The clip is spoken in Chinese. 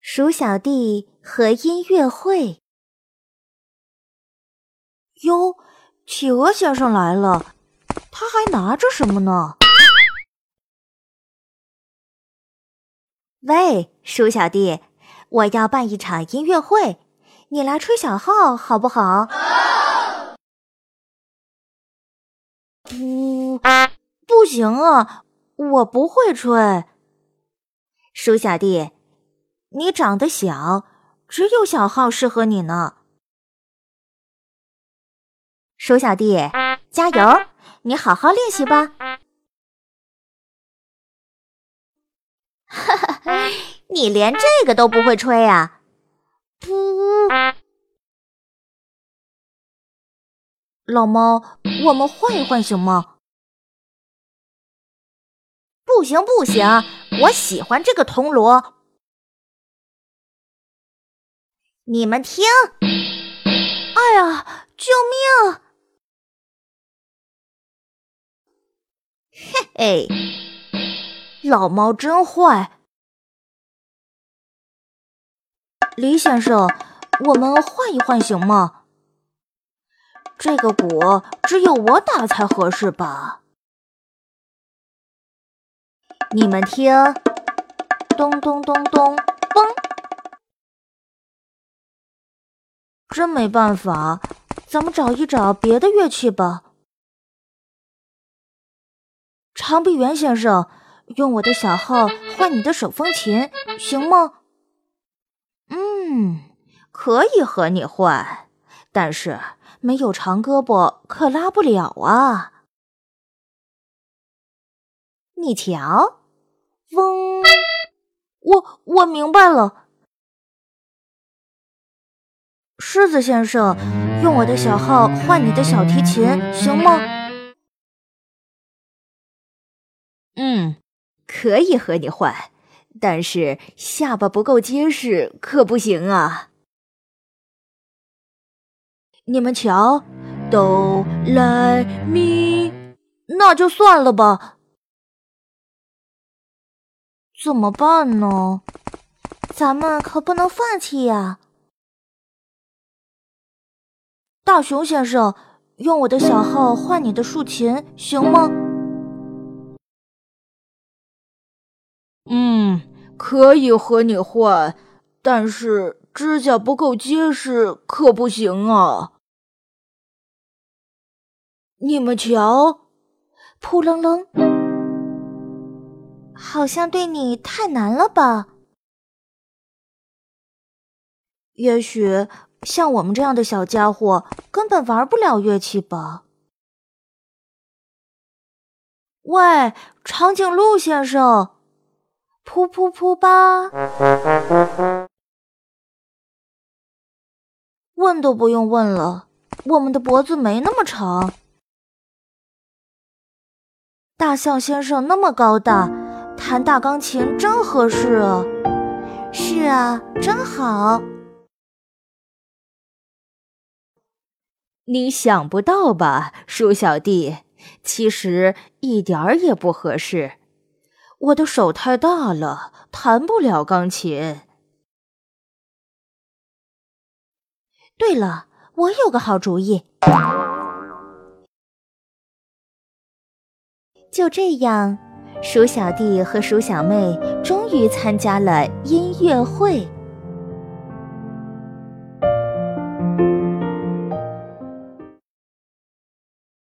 鼠小弟和音乐会。哟，企鹅先生来了，他还拿着什么呢？喂，鼠小弟，我要办一场音乐会，你来吹小号好不好？不，不行啊，我不会吹。鼠小弟。你长得小，只有小号适合你呢。鼠小弟，加油！你好好练习吧。哈哈，你连这个都不会吹啊？老猫，我们换一换行吗？不行不行，我喜欢这个铜锣。你们听！哎呀，救命！嘿嘿，老猫真坏。李先生，我们换一换行吗？这个鼓只有我打才合适吧？你们听，咚咚咚咚。嘣真没办法，咱们找一找别的乐器吧。长臂猿先生，用我的小号换你的手风琴，行吗？嗯，可以和你换，但是没有长胳膊可拉不了啊。你瞧，嗡，我我明白了。狮子先生，用我的小号换你的小提琴，行吗？嗯，可以和你换，但是下巴不够结实，可不行啊。你们瞧，哆来咪，那就算了吧。怎么办呢？咱们可不能放弃呀。大熊先生，用我的小号换你的竖琴，行吗？嗯，可以和你换，但是指甲不够结实，可不行啊！你们瞧，扑棱棱，好像对你太难了吧？也许。像我们这样的小家伙根本玩不了乐器吧？喂，长颈鹿先生，噗噗噗吧！问都不用问了，我们的脖子没那么长。大象先生那么高大，弹大钢琴真合适啊！是啊，真好。你想不到吧，鼠小弟？其实一点儿也不合适，我的手太大了，弹不了钢琴。对了，我有个好主意。就这样，鼠小弟和鼠小妹终于参加了音乐会。